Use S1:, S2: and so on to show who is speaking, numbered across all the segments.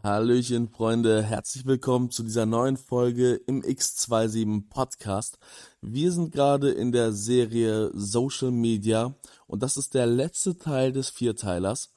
S1: Hallöchen, Freunde, herzlich willkommen zu dieser neuen Folge im X27 Podcast. Wir sind gerade in der Serie Social Media und das ist der letzte Teil des Vierteilers.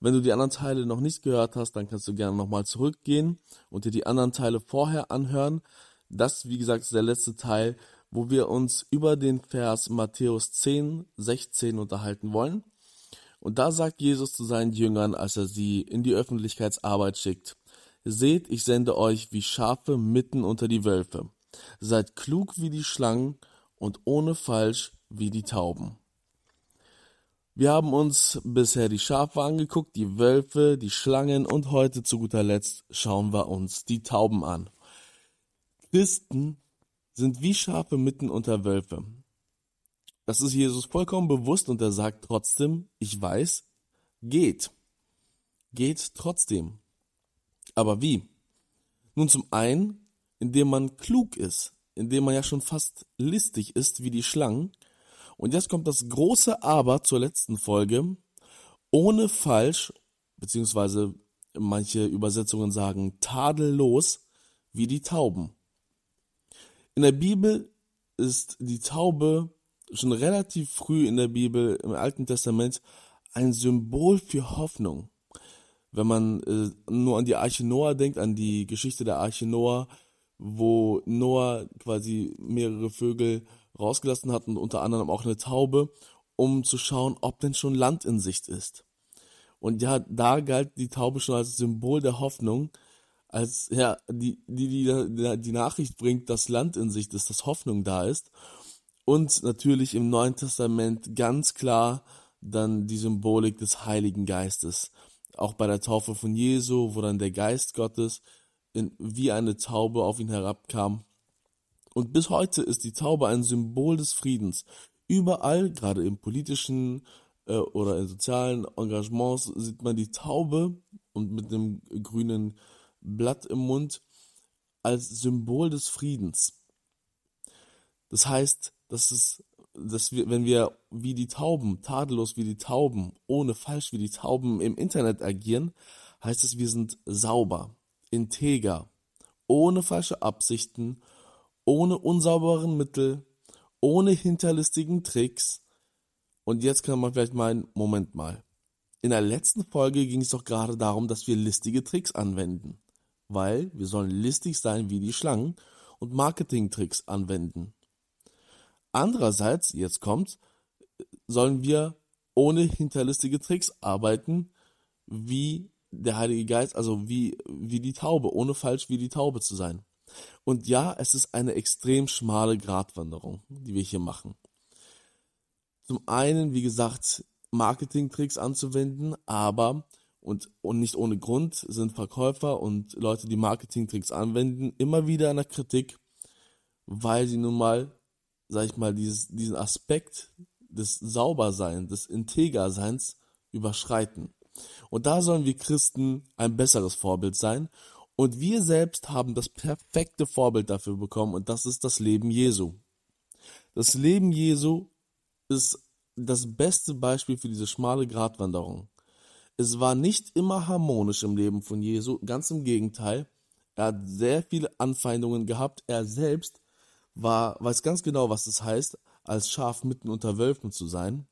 S1: Wenn du die anderen Teile noch nicht gehört hast, dann kannst du gerne nochmal zurückgehen und dir die anderen Teile vorher anhören. Das, wie gesagt, ist der letzte Teil, wo wir uns über den Vers Matthäus 10, 16 unterhalten wollen. Und da sagt Jesus zu seinen Jüngern, als er sie in die Öffentlichkeitsarbeit schickt, Seht, ich sende euch wie Schafe mitten unter die Wölfe. Seid klug wie die Schlangen und ohne Falsch wie die Tauben. Wir haben uns bisher die Schafe angeguckt, die Wölfe, die Schlangen und heute zu guter Letzt schauen wir uns die Tauben an. Christen sind wie Schafe mitten unter Wölfe. Das ist Jesus vollkommen bewusst und er sagt trotzdem, ich weiß, geht. Geht trotzdem. Aber wie? Nun zum einen, indem man klug ist, indem man ja schon fast listig ist wie die Schlangen. Und jetzt kommt das große Aber zur letzten Folge. Ohne falsch, beziehungsweise manche Übersetzungen sagen tadellos wie die Tauben. In der Bibel ist die Taube schon relativ früh in der Bibel, im Alten Testament, ein Symbol für Hoffnung. Wenn man äh, nur an die Arche Noah denkt, an die Geschichte der Arche Noah, wo Noah quasi mehrere Vögel rausgelassen hat und unter anderem auch eine Taube, um zu schauen, ob denn schon Land in Sicht ist. Und ja, da galt die Taube schon als Symbol der Hoffnung, als ja, die, die, die, die Nachricht bringt, dass Land in Sicht ist, dass Hoffnung da ist. Und natürlich im Neuen Testament ganz klar dann die Symbolik des Heiligen Geistes. Auch bei der Taufe von Jesu, wo dann der Geist Gottes in, wie eine Taube auf ihn herabkam. Und bis heute ist die Taube ein Symbol des Friedens. Überall, gerade im politischen äh, oder in sozialen Engagements, sieht man die Taube und mit dem grünen Blatt im Mund als Symbol des Friedens. Das heißt, dass es, dass wir, wenn wir wie die Tauben, tadellos wie die Tauben, ohne falsch wie die Tauben im Internet agieren, heißt es, wir sind sauber, integer, ohne falsche Absichten, ohne unsauberen Mittel, ohne hinterlistigen Tricks. Und jetzt kann man vielleicht meinen, Moment mal. In der letzten Folge ging es doch gerade darum, dass wir listige Tricks anwenden. Weil wir sollen listig sein wie die Schlangen und Marketing-Tricks anwenden. Andererseits, jetzt kommt's, sollen wir ohne hinterlistige Tricks arbeiten, wie der Heilige Geist, also wie, wie die Taube, ohne falsch wie die Taube zu sein. Und ja, es ist eine extrem schmale Gratwanderung, die wir hier machen. Zum einen, wie gesagt, Marketing-Tricks anzuwenden, aber und, und nicht ohne Grund sind Verkäufer und Leute, die Marketing-Tricks anwenden, immer wieder in der Kritik, weil sie nun mal sag ich mal, dieses, diesen Aspekt des Sauberseins, des Integerseins überschreiten. Und da sollen wir Christen ein besseres Vorbild sein. Und wir selbst haben das perfekte Vorbild dafür bekommen und das ist das Leben Jesu. Das Leben Jesu ist das beste Beispiel für diese schmale Gratwanderung. Es war nicht immer harmonisch im Leben von Jesu, ganz im Gegenteil. Er hat sehr viele Anfeindungen gehabt. Er selbst war, weiß ganz genau, was das heißt, als Schaf mitten unter Wölfen zu sein.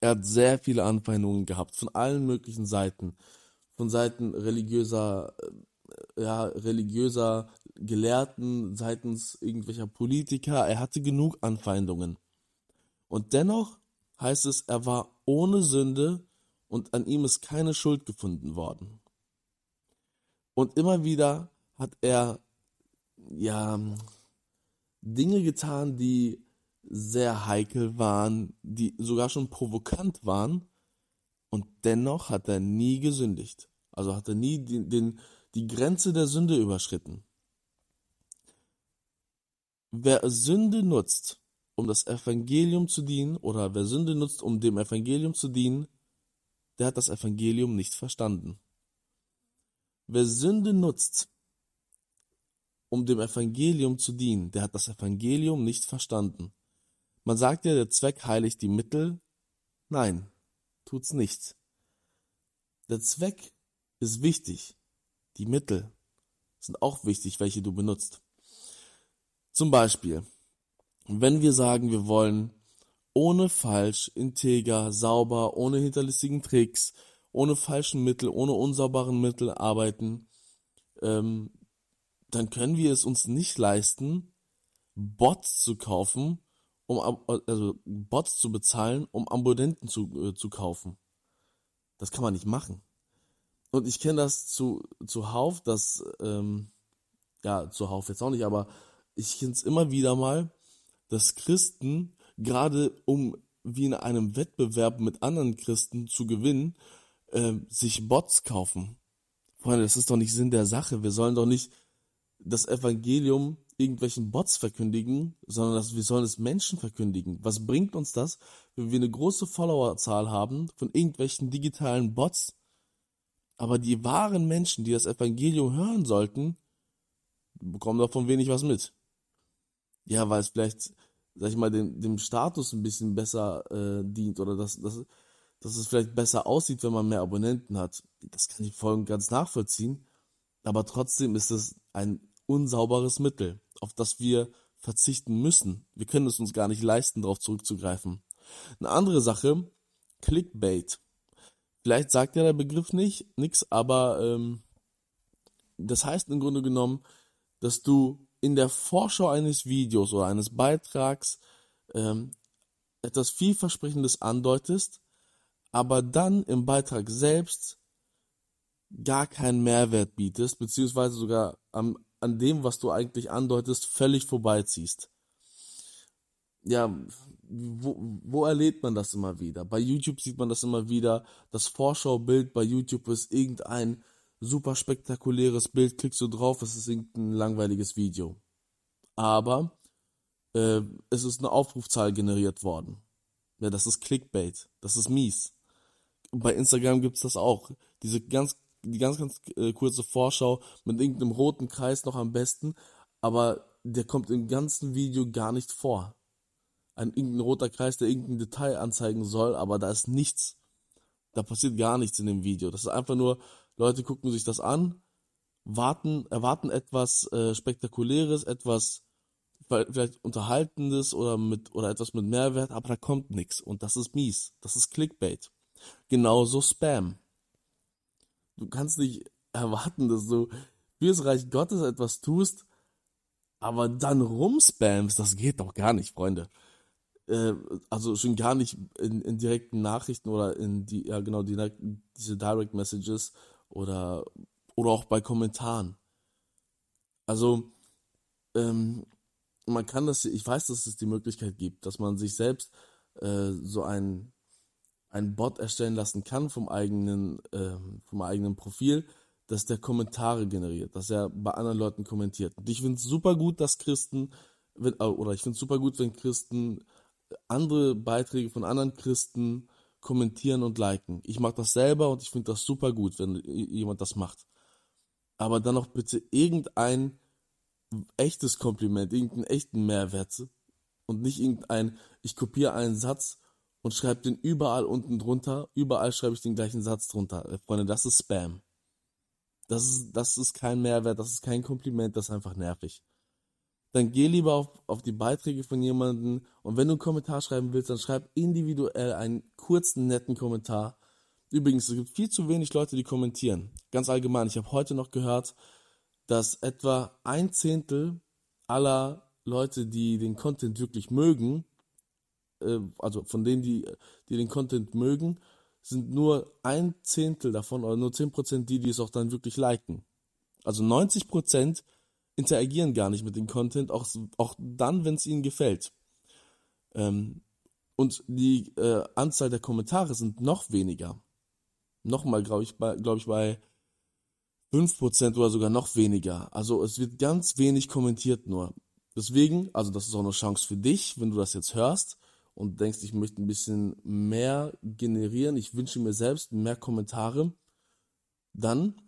S1: Er hat sehr viele Anfeindungen gehabt, von allen möglichen Seiten. Von Seiten religiöser, äh, ja, religiöser Gelehrten, seitens irgendwelcher Politiker. Er hatte genug Anfeindungen. Und dennoch heißt es, er war ohne Sünde und an ihm ist keine Schuld gefunden worden. Und immer wieder hat er, ja, Dinge getan, die sehr heikel waren, die sogar schon provokant waren. Und dennoch hat er nie gesündigt. Also hat er nie den, den, die Grenze der Sünde überschritten. Wer Sünde nutzt, um das Evangelium zu dienen, oder wer Sünde nutzt, um dem Evangelium zu dienen, der hat das Evangelium nicht verstanden. Wer Sünde nutzt, um dem Evangelium zu dienen, der hat das Evangelium nicht verstanden. Man sagt ja, der Zweck heiligt die Mittel. Nein, tut's nicht. Der Zweck ist wichtig. die Mittel sind auch wichtig, welche du benutzt. Zum Beispiel, wenn wir sagen, wir wollen ohne falsch, integer, sauber, ohne hinterlistigen Tricks, ohne falschen Mittel, ohne unsaubaren Mittel arbeiten, ähm, dann können wir es uns nicht leisten, Bots zu kaufen, um also Bots zu bezahlen, um Abonnenten zu, äh, zu kaufen. Das kann man nicht machen. Und ich kenne das zu, zuhauf, dass, ähm, ja, zuhauf jetzt auch nicht, aber ich kenne es immer wieder mal, dass Christen, gerade um wie in einem Wettbewerb mit anderen Christen zu gewinnen, äh, sich Bots kaufen. Freunde, das ist doch nicht Sinn der Sache. Wir sollen doch nicht das Evangelium irgendwelchen Bots verkündigen, sondern dass wir sollen es Menschen verkündigen. Was bringt uns das, wenn wir eine große Followerzahl haben von irgendwelchen digitalen Bots, aber die wahren Menschen, die das Evangelium hören sollten, bekommen davon wenig was mit. Ja, weil es vielleicht, sag ich mal, dem, dem Status ein bisschen besser äh, dient oder dass, dass, dass es vielleicht besser aussieht, wenn man mehr Abonnenten hat. Das kann ich voll und ganz nachvollziehen. Aber trotzdem ist es ein unsauberes Mittel, auf das wir verzichten müssen. Wir können es uns gar nicht leisten, darauf zurückzugreifen. Eine andere Sache, Clickbait. Vielleicht sagt ja der Begriff nicht, nix, aber ähm, das heißt im Grunde genommen, dass du in der Vorschau eines Videos oder eines Beitrags ähm, etwas vielversprechendes andeutest, aber dann im Beitrag selbst gar keinen Mehrwert bietest, beziehungsweise sogar am, an dem, was du eigentlich andeutest, völlig vorbeiziehst. Ja, wo, wo erlebt man das immer wieder? Bei YouTube sieht man das immer wieder. Das Vorschaubild bei YouTube ist irgendein super spektakuläres Bild, klickst du drauf, es ist irgendein langweiliges Video. Aber äh, es ist eine Aufrufzahl generiert worden. Ja, das ist Clickbait. Das ist mies. Bei Instagram gibt's das auch. Diese ganz die ganz, ganz äh, kurze Vorschau mit irgendeinem roten Kreis noch am besten, aber der kommt im ganzen Video gar nicht vor. Ein irgendein roter Kreis, der irgendein Detail anzeigen soll, aber da ist nichts. Da passiert gar nichts in dem Video. Das ist einfach nur, Leute gucken sich das an, warten, erwarten etwas äh, Spektakuläres, etwas vielleicht Unterhaltendes oder mit oder etwas mit Mehrwert, aber da kommt nichts und das ist mies. Das ist Clickbait. Genauso Spam. Du kannst nicht erwarten, dass du fürs Reich Gottes etwas tust, aber dann rumspamst. Das geht doch gar nicht, Freunde. Äh, also schon gar nicht in, in, direkten Nachrichten oder in die, ja genau, die, diese Direct Messages oder, oder auch bei Kommentaren. Also, ähm, man kann das, ich weiß, dass es die Möglichkeit gibt, dass man sich selbst äh, so ein ein Bot erstellen lassen kann vom eigenen, äh, vom eigenen Profil, dass der Kommentare generiert, dass er bei anderen Leuten kommentiert. Und ich finde es super gut, dass Christen, wenn, äh, oder ich finde es super gut, wenn Christen andere Beiträge von anderen Christen kommentieren und liken. Ich mache das selber und ich finde das super gut, wenn jemand das macht. Aber dann auch bitte irgendein echtes Kompliment, irgendeinen echten Mehrwert und nicht irgendein, ich kopiere einen Satz und schreibe den überall unten drunter. Überall schreibe ich den gleichen Satz drunter. Äh, Freunde, das ist Spam. Das ist, das ist kein Mehrwert, das ist kein Kompliment, das ist einfach nervig. Dann geh lieber auf, auf die Beiträge von jemandem und wenn du einen Kommentar schreiben willst, dann schreib individuell einen kurzen, netten Kommentar. Übrigens, es gibt viel zu wenig Leute, die kommentieren. Ganz allgemein, ich habe heute noch gehört, dass etwa ein Zehntel aller Leute, die den Content wirklich mögen, äh, also von denen, die, die den Content mögen, sind nur ein Zehntel davon oder nur zehn Prozent die, die es auch dann wirklich liken. Also 90 Prozent interagieren gar nicht mit dem Content, auch, auch dann, wenn es ihnen gefällt. Ähm, und die äh, Anzahl der Kommentare sind noch weniger. Nochmal, glaube ich, bei, glaube ich, bei 5% oder sogar noch weniger. Also es wird ganz wenig kommentiert nur. Deswegen, also das ist auch eine Chance für dich, wenn du das jetzt hörst und denkst, ich möchte ein bisschen mehr generieren, ich wünsche mir selbst mehr Kommentare, dann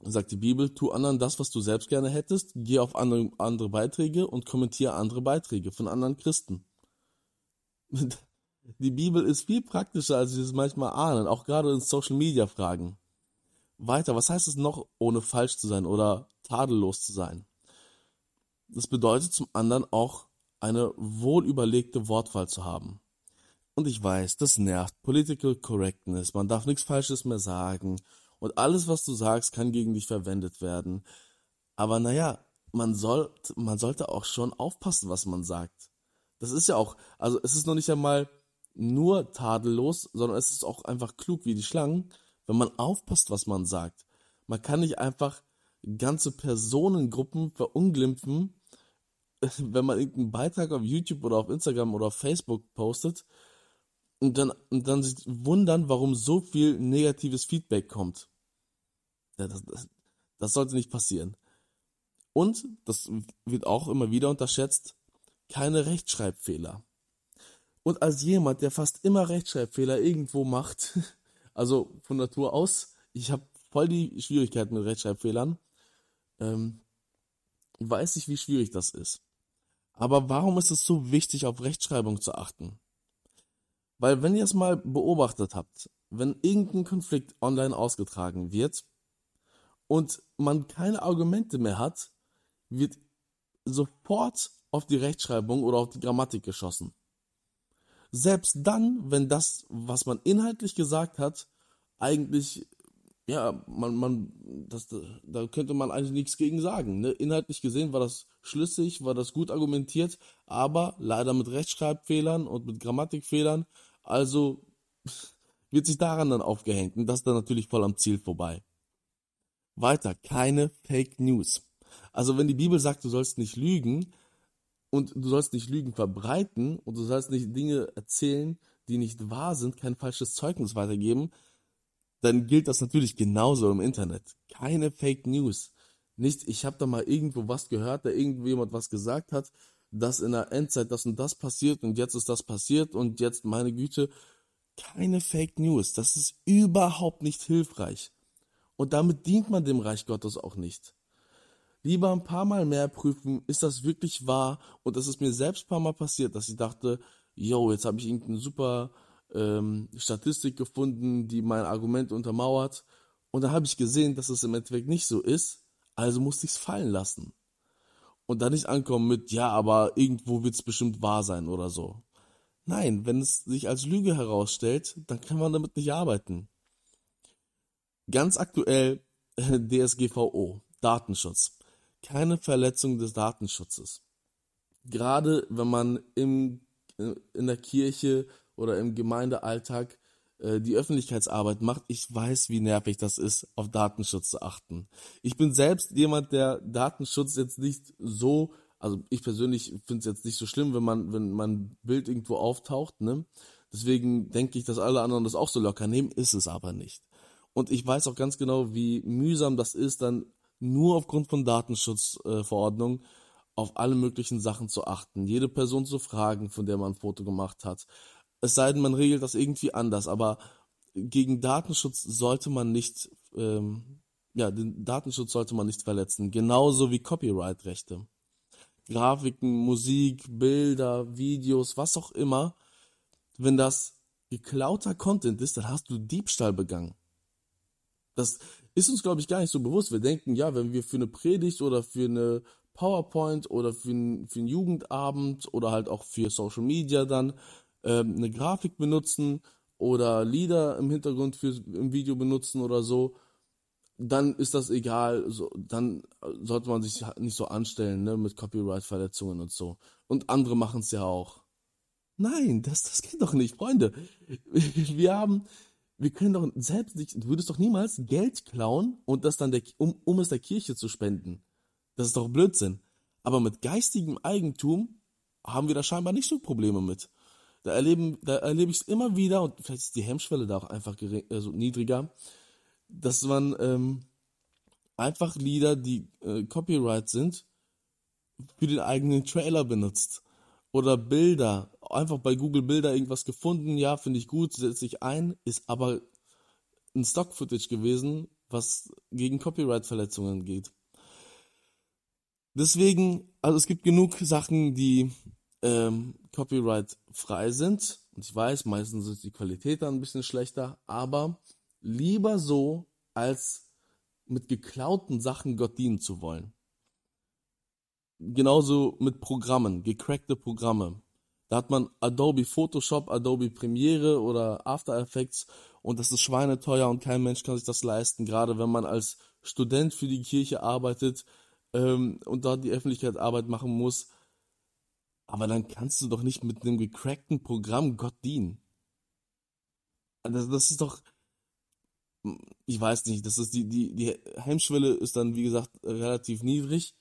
S1: sagt die Bibel, tu anderen das, was du selbst gerne hättest, geh auf andere, andere Beiträge und kommentiere andere Beiträge von anderen Christen. Die Bibel ist viel praktischer, als wir es manchmal ahnen, auch gerade in Social Media Fragen. Weiter, was heißt es noch, ohne falsch zu sein oder tadellos zu sein? Das bedeutet zum anderen auch eine wohlüberlegte Wortwahl zu haben. Und ich weiß, das nervt. Political Correctness. Man darf nichts Falsches mehr sagen. Und alles, was du sagst, kann gegen dich verwendet werden. Aber naja, man soll, man sollte auch schon aufpassen, was man sagt. Das ist ja auch, also es ist noch nicht einmal nur tadellos, sondern es ist auch einfach klug wie die Schlangen, wenn man aufpasst, was man sagt. Man kann nicht einfach ganze Personengruppen verunglimpfen, wenn man irgendeinen Beitrag auf YouTube oder auf Instagram oder auf Facebook postet und dann, und dann sich wundern, warum so viel negatives Feedback kommt. Ja, das, das, das sollte nicht passieren. Und, das wird auch immer wieder unterschätzt, keine Rechtschreibfehler. Und als jemand, der fast immer Rechtschreibfehler irgendwo macht, also von Natur aus, ich habe voll die Schwierigkeiten mit Rechtschreibfehlern, ähm, weiß ich, wie schwierig das ist. Aber warum ist es so wichtig, auf Rechtschreibung zu achten? Weil wenn ihr es mal beobachtet habt, wenn irgendein Konflikt online ausgetragen wird und man keine Argumente mehr hat, wird sofort auf die Rechtschreibung oder auf die Grammatik geschossen. Selbst dann, wenn das, was man inhaltlich gesagt hat, eigentlich ja, man, man, das, da könnte man eigentlich nichts gegen sagen. Ne? Inhaltlich gesehen war das schlüssig, war das gut argumentiert, aber leider mit Rechtschreibfehlern und mit Grammatikfehlern. Also wird sich daran dann aufgehängt und das ist dann natürlich voll am Ziel vorbei. Weiter, keine Fake News. Also wenn die Bibel sagt, du sollst nicht lügen und du sollst nicht Lügen verbreiten und du sollst nicht Dinge erzählen, die nicht wahr sind, kein falsches Zeugnis weitergeben, dann gilt das natürlich genauso im Internet. Keine Fake News. Nicht, ich habe da mal irgendwo was gehört, da irgendwo jemand was gesagt hat, dass in der Endzeit das und das passiert und jetzt ist das passiert und jetzt meine Güte. Keine Fake News. Das ist überhaupt nicht hilfreich. Und damit dient man dem Reich Gottes auch nicht. Lieber ein paar Mal mehr prüfen, ist das wirklich wahr? Und das ist mir selbst ein paar Mal passiert, dass ich dachte, yo, jetzt habe ich irgendeinen super ähm, Statistik gefunden, die mein Argument untermauert. Und da habe ich gesehen, dass es im Endeffekt nicht so ist. Also musste ich es fallen lassen. Und dann nicht ankommen mit, ja, aber irgendwo wird es bestimmt wahr sein oder so. Nein, wenn es sich als Lüge herausstellt, dann kann man damit nicht arbeiten. Ganz aktuell DSGVO, Datenschutz. Keine Verletzung des Datenschutzes. Gerade wenn man im, äh, in der Kirche oder im Gemeindealltag äh, die Öffentlichkeitsarbeit macht, ich weiß, wie nervig das ist, auf Datenschutz zu achten. Ich bin selbst jemand, der Datenschutz jetzt nicht so, also ich persönlich finde es jetzt nicht so schlimm, wenn man, wenn mein Bild irgendwo auftaucht, ne? Deswegen denke ich, dass alle anderen das auch so locker nehmen, ist es aber nicht. Und ich weiß auch ganz genau, wie mühsam das ist, dann nur aufgrund von Datenschutzverordnungen äh, auf alle möglichen Sachen zu achten, jede Person zu fragen, von der man ein Foto gemacht hat, es sei denn, man regelt das irgendwie anders, aber gegen Datenschutz sollte man nicht, ähm, ja, den Datenschutz sollte man nicht verletzen. Genauso wie Copyright-Rechte. Grafiken, Musik, Bilder, Videos, was auch immer. Wenn das geklauter Content ist, dann hast du Diebstahl begangen. Das ist uns, glaube ich, gar nicht so bewusst. Wir denken, ja, wenn wir für eine Predigt oder für eine PowerPoint oder für, ein, für einen Jugendabend oder halt auch für Social Media dann ähm, eine Grafik benutzen oder Lieder im Hintergrund für im Video benutzen oder so, dann ist das egal. So, dann sollte man sich nicht so anstellen ne, mit Copyright-Verletzungen und so. Und andere machen es ja auch. Nein, das, das geht doch nicht, Freunde. Wir haben, wir können doch selbst nicht, du würdest doch niemals Geld klauen und das dann der, um, um es der Kirche zu spenden. Das ist doch Blödsinn. Aber mit geistigem Eigentum haben wir da scheinbar nicht so Probleme mit. Da erleben, da erlebe ich es immer wieder, und vielleicht ist die Hemmschwelle da auch einfach gering, also niedriger, dass man ähm, einfach Lieder, die äh, Copyright sind, für den eigenen Trailer benutzt. Oder Bilder, einfach bei Google Bilder irgendwas gefunden, ja, finde ich gut, setze ich ein, ist aber ein Stock-Footage gewesen, was gegen Copyright-Verletzungen geht. Deswegen, also es gibt genug Sachen, die ähm, Copyright frei sind. Und ich weiß, meistens ist die Qualität dann ein bisschen schlechter, aber lieber so, als mit geklauten Sachen Gott dienen zu wollen. Genauso mit Programmen, gecrackte Programme. Da hat man Adobe Photoshop, Adobe Premiere oder After Effects und das ist schweineteuer und kein Mensch kann sich das leisten, gerade wenn man als Student für die Kirche arbeitet ähm, und dort die Öffentlichkeitsarbeit machen muss. Aber dann kannst du doch nicht mit einem gecrackten Programm Gott dienen. Das, das ist doch, ich weiß nicht, das ist die, die, die Hemmschwelle ist dann, wie gesagt, relativ niedrig.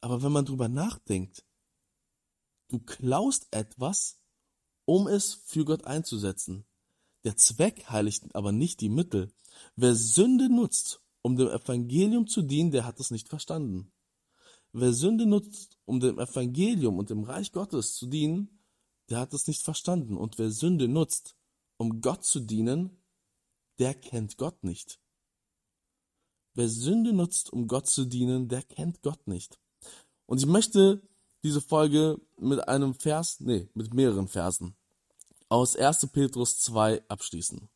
S1: Aber wenn man drüber nachdenkt, du klaust etwas, um es für Gott einzusetzen. Der Zweck heiligt aber nicht die Mittel. Wer Sünde nutzt, um dem Evangelium zu dienen, der hat es nicht verstanden. Wer Sünde nutzt, um dem Evangelium und dem Reich Gottes zu dienen, der hat es nicht verstanden. Und wer Sünde nutzt, um Gott zu dienen, der kennt Gott nicht. Wer Sünde nutzt, um Gott zu dienen, der kennt Gott nicht. Und ich möchte diese Folge mit einem Vers, nee, mit mehreren Versen aus 1. Petrus 2 abschließen.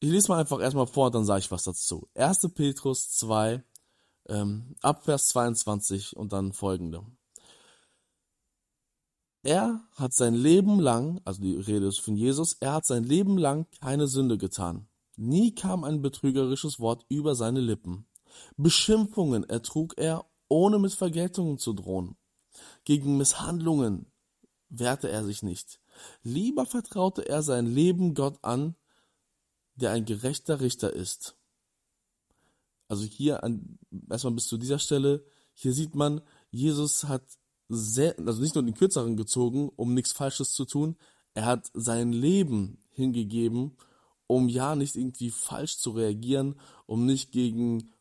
S1: Ich lese mal einfach erstmal vor, dann sage ich was dazu. 1. Petrus 2, ähm, ab Vers 22 und dann folgende. Er hat sein Leben lang, also die Rede ist von Jesus, er hat sein Leben lang keine Sünde getan. Nie kam ein betrügerisches Wort über seine Lippen. Beschimpfungen ertrug er, ohne mit Vergeltungen zu drohen. Gegen Misshandlungen wehrte er sich nicht. Lieber vertraute er sein Leben Gott an, der ein gerechter Richter ist. Also hier an, erstmal bis zu dieser Stelle, hier sieht man, Jesus hat sehr, also nicht nur den Kürzeren gezogen, um nichts Falsches zu tun, er hat sein Leben hingegeben, um ja nicht irgendwie falsch zu reagieren, um nicht gegen,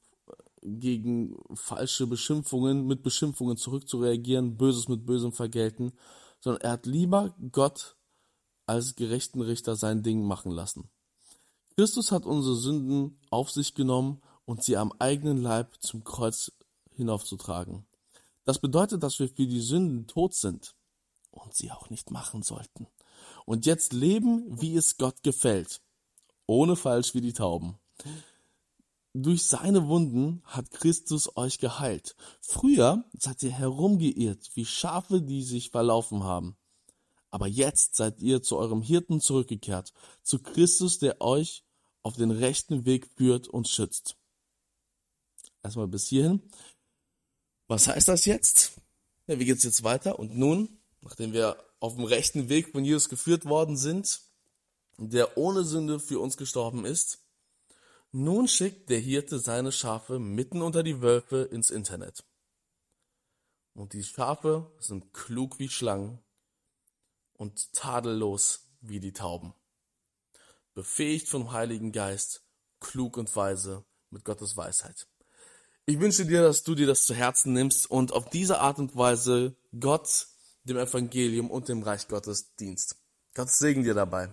S1: gegen falsche Beschimpfungen mit Beschimpfungen zurückzureagieren, Böses mit Bösem vergelten, sondern er hat lieber Gott als gerechten Richter sein Ding machen lassen. Christus hat unsere Sünden auf sich genommen und sie am eigenen Leib zum Kreuz hinaufzutragen. Das bedeutet, dass wir für die Sünden tot sind und sie auch nicht machen sollten. Und jetzt leben, wie es Gott gefällt, ohne falsch wie die Tauben. Durch seine Wunden hat Christus euch geheilt. Früher seid ihr herumgeirrt wie Schafe, die sich verlaufen haben. Aber jetzt seid ihr zu eurem Hirten zurückgekehrt, zu Christus, der euch auf den rechten Weg führt und schützt. Erstmal bis hierhin. Was heißt das jetzt? Ja, wie geht's jetzt weiter? Und nun, nachdem wir auf dem rechten Weg von Jesus geführt worden sind, der ohne Sünde für uns gestorben ist, nun schickt der Hirte seine Schafe mitten unter die Wölfe ins Internet. Und die Schafe sind klug wie Schlangen und tadellos wie die Tauben. Befähigt vom Heiligen Geist, klug und weise mit Gottes Weisheit. Ich wünsche dir, dass du dir das zu Herzen nimmst und auf diese Art und Weise Gott, dem Evangelium und dem Reich Gottes dienst. Gott Segen dir dabei.